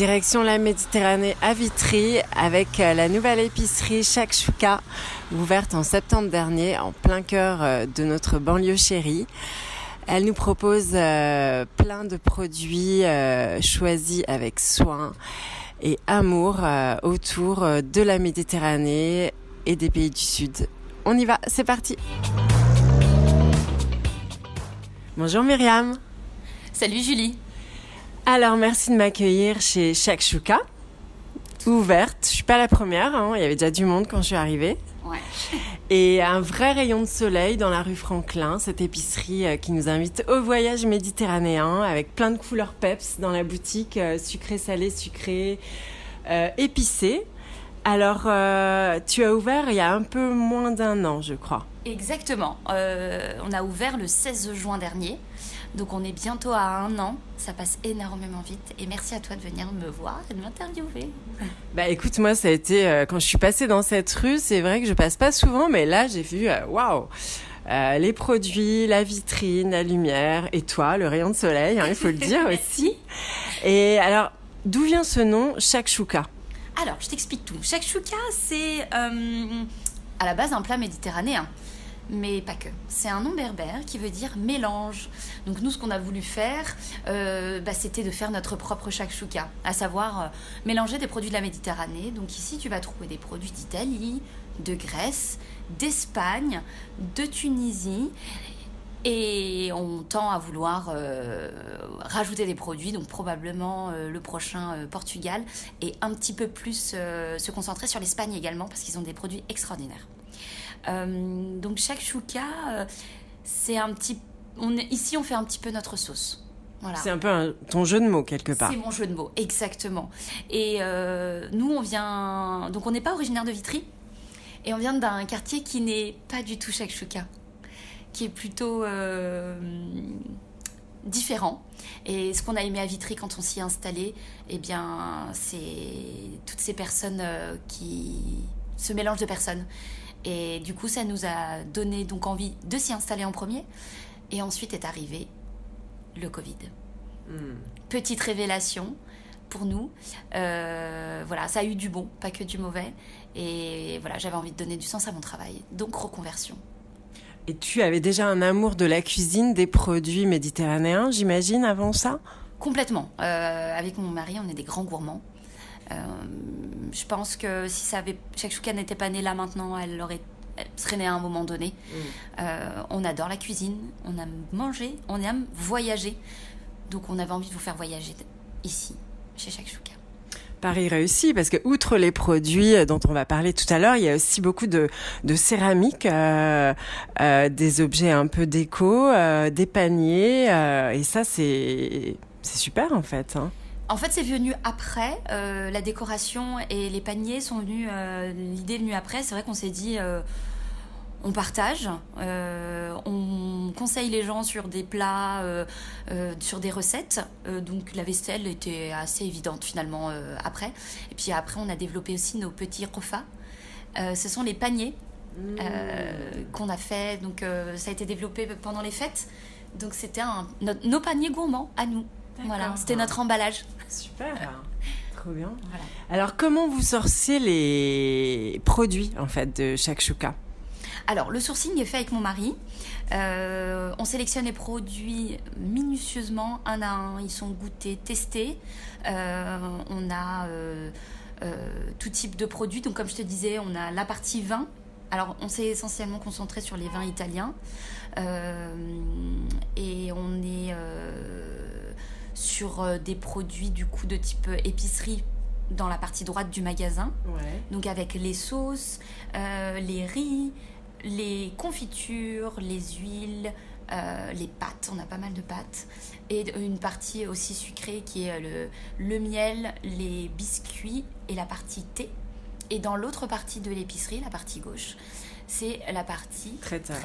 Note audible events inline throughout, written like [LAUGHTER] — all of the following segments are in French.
Direction la Méditerranée à Vitry avec euh, la nouvelle épicerie Shakshuka ouverte en septembre dernier en plein cœur euh, de notre banlieue chérie. Elle nous propose euh, plein de produits choisis avec soin et amour autour de la Méditerranée et des pays du Sud. On y va, c'est parti. Bonjour Myriam. Salut Julie. Alors merci de m'accueillir chez Shakshuka. Ouverte, je suis pas la première, hein. il y avait déjà du monde quand je suis arrivée. Ouais. [LAUGHS] Et un vrai rayon de soleil dans la rue Franklin, cette épicerie euh, qui nous invite au voyage méditerranéen avec plein de couleurs peps dans la boutique, euh, sucré, salé, sucré, euh, épicé. Alors, tu as ouvert il y a un peu moins d'un an, je crois. Exactement. on a ouvert le 16 juin dernier. Donc on est bientôt à un an, ça passe énormément vite et merci à toi de venir me voir et de m'interviewer. [LAUGHS] Bah écoute, moi ça a été, euh, quand je suis passée dans cette rue, c'est vrai que je passe pas souvent, mais là j'ai vu, euh, waouh euh, les produits, la vitrine, la lumière et toi, le rayon de soleil, hein, il faut le [LAUGHS] dire aussi. Et alors, d'où vient ce nom Shakshuka? Alors, je t'explique tout. Shakshuka, c'est à la base un plat méditerranéen mais pas que. C'est un nom berbère qui veut dire mélange. Donc nous, ce qu'on a voulu faire, euh, bah, c'était de faire notre propre shakshuka, à savoir euh, mélanger des produits de la Méditerranée. Donc ici, tu vas trouver des produits d'Italie, de Grèce, d'Espagne, de Tunisie. Et on tend à vouloir euh, rajouter des produits, donc probablement le prochain Portugal, et un petit peu plus se concentrer sur l'Espagne également, parce qu'ils ont des produits extraordinaires. Euh, donc chaque chouka, euh, c'est un petit... On ici, on fait un petit peu notre sauce. Voilà. C'est un peu ton jeu de mots quelque part. C'est mon jeu de mots, exactement. Et euh, nous, on vient. Donc, on n'est pas originaire de Vitry. Et on vient d'un quartier qui n'est pas du tout Shakshuka. Qui est plutôt différent. Et ce qu'on a aimé à Vitry quand on s'y est installé, eh bien, c'est toutes ces personnes qui. ce mélange de personnes et du coup, ça nous a donné donc envie de s'y installer en premier. Et ensuite est arrivé le Covid. Hmm. Petite révélation pour nous. Euh, voilà, ça a eu du bon, pas que du mauvais. Et voilà, j'avais envie de donner du sens à mon travail. Donc reconversion. Et tu avais déjà un amour de la cuisine, des produits méditerranéens, j'imagine, avant ça? Complètement. Euh, avec mon mari, on est des grands gourmands. Euh, je pense que si ça avait, Shakshuka n'était pas née là maintenant, elle aurait serait née à un moment donné. Mm. Euh, on adore la cuisine, on aime manger, on aime voyager. Donc on avait envie de vous faire voyager ici, chez Shakshuka. Paris réussi parce que outre les produits dont on va parler tout à l'heure, il y a aussi beaucoup de, de céramique, euh, des objets un peu déco, des paniers, et ça c'est c'est super en fait. Hein. En fait, c'est venu après. Euh, la décoration et les paniers sont venus. Euh, l'idée est venue après. C'est vrai qu'on s'est dit, euh, on partage, on conseille les gens sur des plats, sur des recettes. donc la vaisselle était assez évidente finalement après. Et puis après, on a développé aussi nos petits repas. ce sont les paniers mmh. qu'on a fait. Donc ça a été développé pendant les fêtes. Donc c'était nos paniers gourmands à nous. Voilà, c'était notre emballage. Super. [LAUGHS] Trop bien. Alors, comment vous sourcez les produits en fait de chaque chouka Alors, le sourcing est fait avec mon mari. Euh, on sélectionne les produits minutieusement, un à un. Ils sont goûtés, testés. Euh, on a euh, tout type de produits. Donc, comme je te disais, on a la partie vin. Alors, on s'est essentiellement concentré sur les vins italiens. et on est sur euh, des produits du coup de type euh, épicerie dans la partie droite du magasin. Donc avec les sauces, euh, les riz, les confitures, les huiles, les pâtes, on a pas mal de pâtes, et une partie aussi sucrée qui est le, le miel, les biscuits et la partie thé. Et dans l'autre partie de l'épicerie, la partie gauche, c'est la partie Traiteur.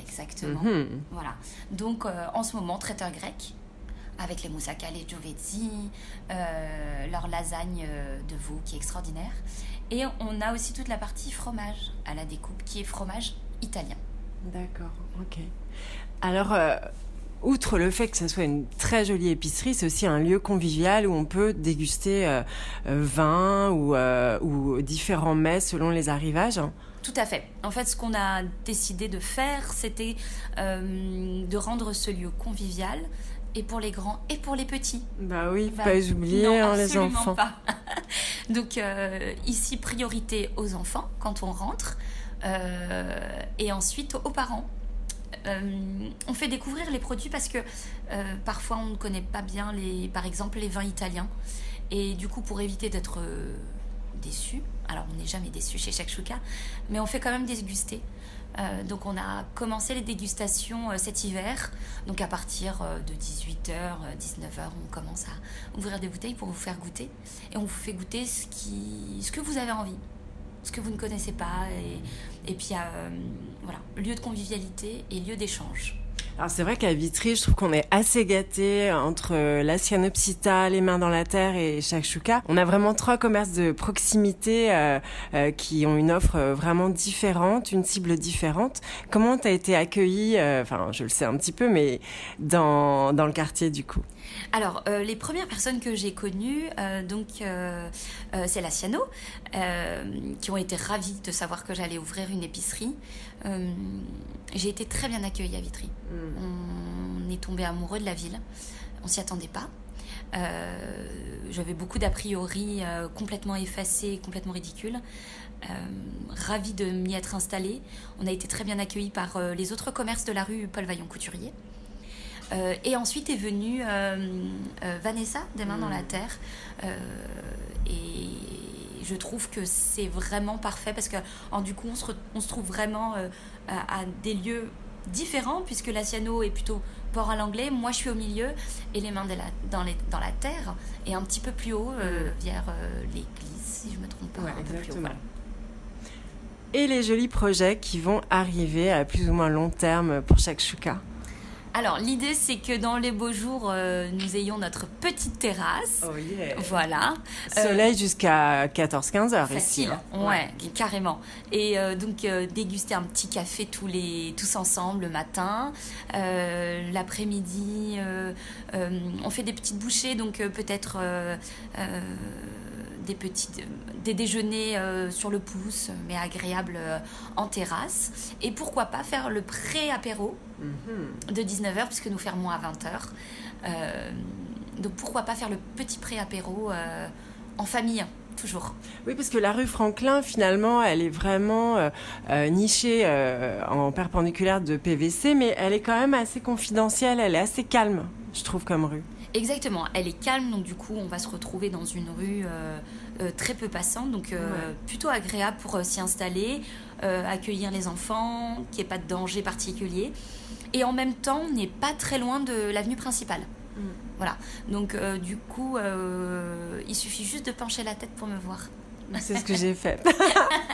exactement. Mhm. Voilà. Donc euh, en ce moment, traiteur grec, avec les moussaka, les giovetti, euh, leur lasagne euh, de veau qui est extraordinaire. Et on a aussi toute la partie fromage à la découpe, qui est fromage italien. D'accord, ok. Alors, euh, outre le fait que ça soit une très jolie épicerie, c'est aussi un lieu convivial où on peut déguster euh, vin ou, ou différents mets selon les arrivages. Tout à fait. En fait, ce qu'on a décidé de faire, c'était euh, de rendre ce lieu convivial, et pour les grands et pour les petits. Bah oui, Bah, pas oublier non, hein, les enfants. pas. [LAUGHS] Donc euh, ici, priorité aux enfants quand on rentre, euh, et ensuite aux parents. Euh, on fait découvrir les produits parce que parfois on ne connaît pas bien, les, par exemple, les vins italiens. Et du coup, pour éviter d'être déçu, alors on n'est jamais déçu chez Shakshuka, mais on fait quand même déguster. Euh, donc on a commencé les dégustations euh, cet hiver. Donc à partir euh, de 18h, 19h, on commence à ouvrir des bouteilles pour vous faire goûter. Et on vous fait goûter ce, que vous avez envie, ce que vous ne connaissez pas. Et, et puis voilà, lieu de convivialité et lieu d'échange. Alors c'est vrai qu'à Vitry, je trouve qu'on est assez gâté entre euh, la Cyanopsita, les mains dans la terre et Shakshuka. On a vraiment trois commerces de proximité euh, euh, qui ont une offre vraiment différente, une cible différente. Comment t'as été accueilli Enfin, je le sais un petit peu, mais dans dans le quartier du coup? Alors, les premières personnes que j'ai connues, donc c'est la Ciano, euh, qui ont été ravies de savoir que j'allais ouvrir une épicerie. Euh, j'ai été très bien accueillie à Vitry. On est tombé amoureux de la ville. On s'y attendait pas. Euh, J'avais beaucoup d'a priori euh, complètement effacés, complètement ridicules. Ravie de m'y être installée. On a été très bien accueillis par les autres commerces de la rue Paul Vaillant Couturier. Et ensuite est venue Vanessa des Mains dans la Terre. Euh, et je trouve que c'est vraiment parfait parce que en, du coup on se, re- on se trouve vraiment euh, à, à des lieux différents puisque la Ciano est plutôt port à l'anglais, moi je suis au milieu et les mains de la- dans, les- dans la terre et un petit peu plus haut euh, vers euh, l'église si je me trompe pas. Ouais, un peu plus haut, voilà. Et les jolis projets qui vont arriver à plus ou moins long terme pour Shakshuka. Alors l'idée c'est que dans les beaux jours euh, nous ayons notre petite terrasse. Oh yeah. Voilà. Euh, Soleil jusqu'à 14-15 heures ici. Facile, hein. ouais, carrément. Et euh, donc déguster un petit café tous les tous ensemble le matin, l'après-midi, on fait des petites bouchées, donc peut-être euh, euh, des petites des déjeuners euh, sur le pouce, mais agréables euh, en terrasse. Et pourquoi pas faire le pré-apéro Mhm. de 19h puisque nous fermons à 20h. Euh, donc pourquoi pas faire le petit pré-apéro euh, en famille, toujours. Oui, parce que la rue Franklin, finalement, elle est vraiment euh, euh, nichée euh, en perpendiculaire de PVC, mais elle est quand même assez confidentielle, elle est assez calme, je trouve, comme rue. Exactement, elle est calme, donc du coup on va se retrouver dans une rue euh, euh, très peu passante, donc euh, Ouais. plutôt agréable pour s'y installer, accueillir les enfants, qu'il n'y ait pas de danger particulier. Et en même temps, on n'est pas très loin de l'avenue principale. Voilà, donc du coup, il suffit juste de pencher la tête pour me voir. C'est ce que j'ai fait. [LAUGHS]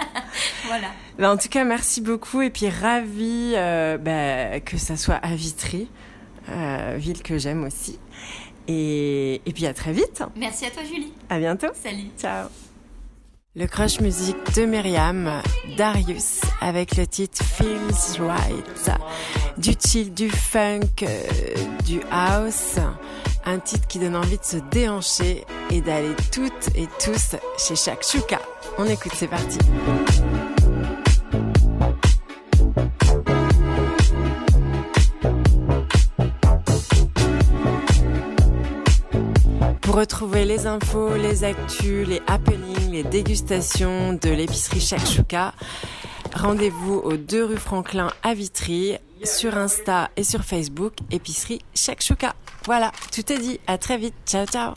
[LAUGHS] Voilà. Ben, en tout cas, merci beaucoup, et puis ravi euh, ben, que ça soit à Vitry, euh, ville que j'aime aussi. Et, et puis à très vite, Merci à toi Julie. à bientôt. Salut. Ciao. Le crush musique de Myriam, Darius, avec le titre Feels Right. Du chill, du funk, euh, du house. Un titre qui donne envie de se déhancher et d'aller toutes et tous chez Shakshuka. On écoute, c'est parti. Pour retrouver les infos, les actus, les happenings, les dégustations de l'épicerie Shakshuka, rendez-vous aux 2 rue Franklin à Vitry, sur Insta et sur Facebook, épicerie Shakshuka. Voilà, tout est dit. À très vite. Ciao, ciao.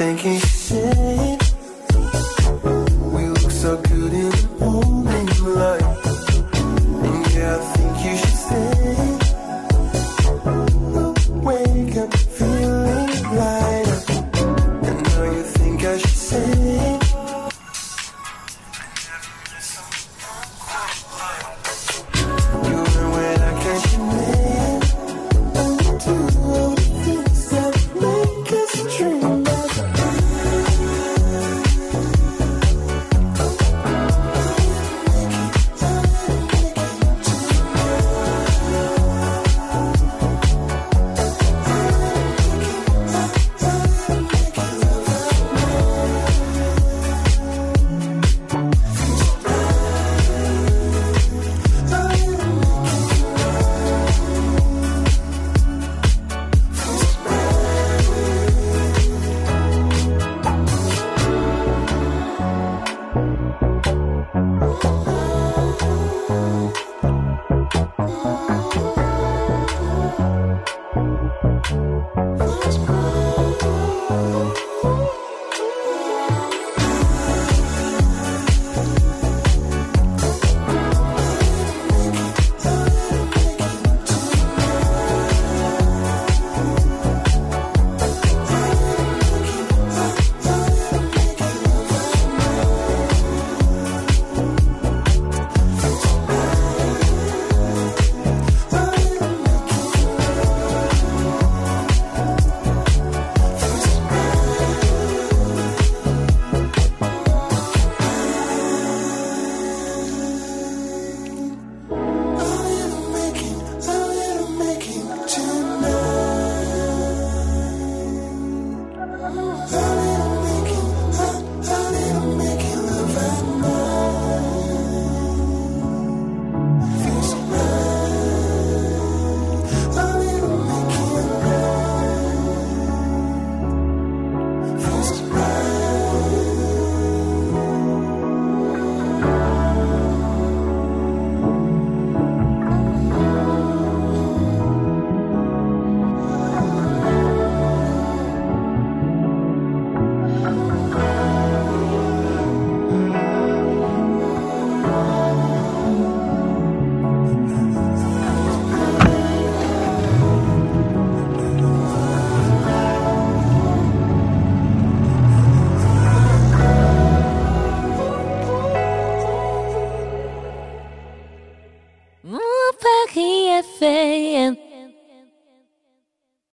thinking.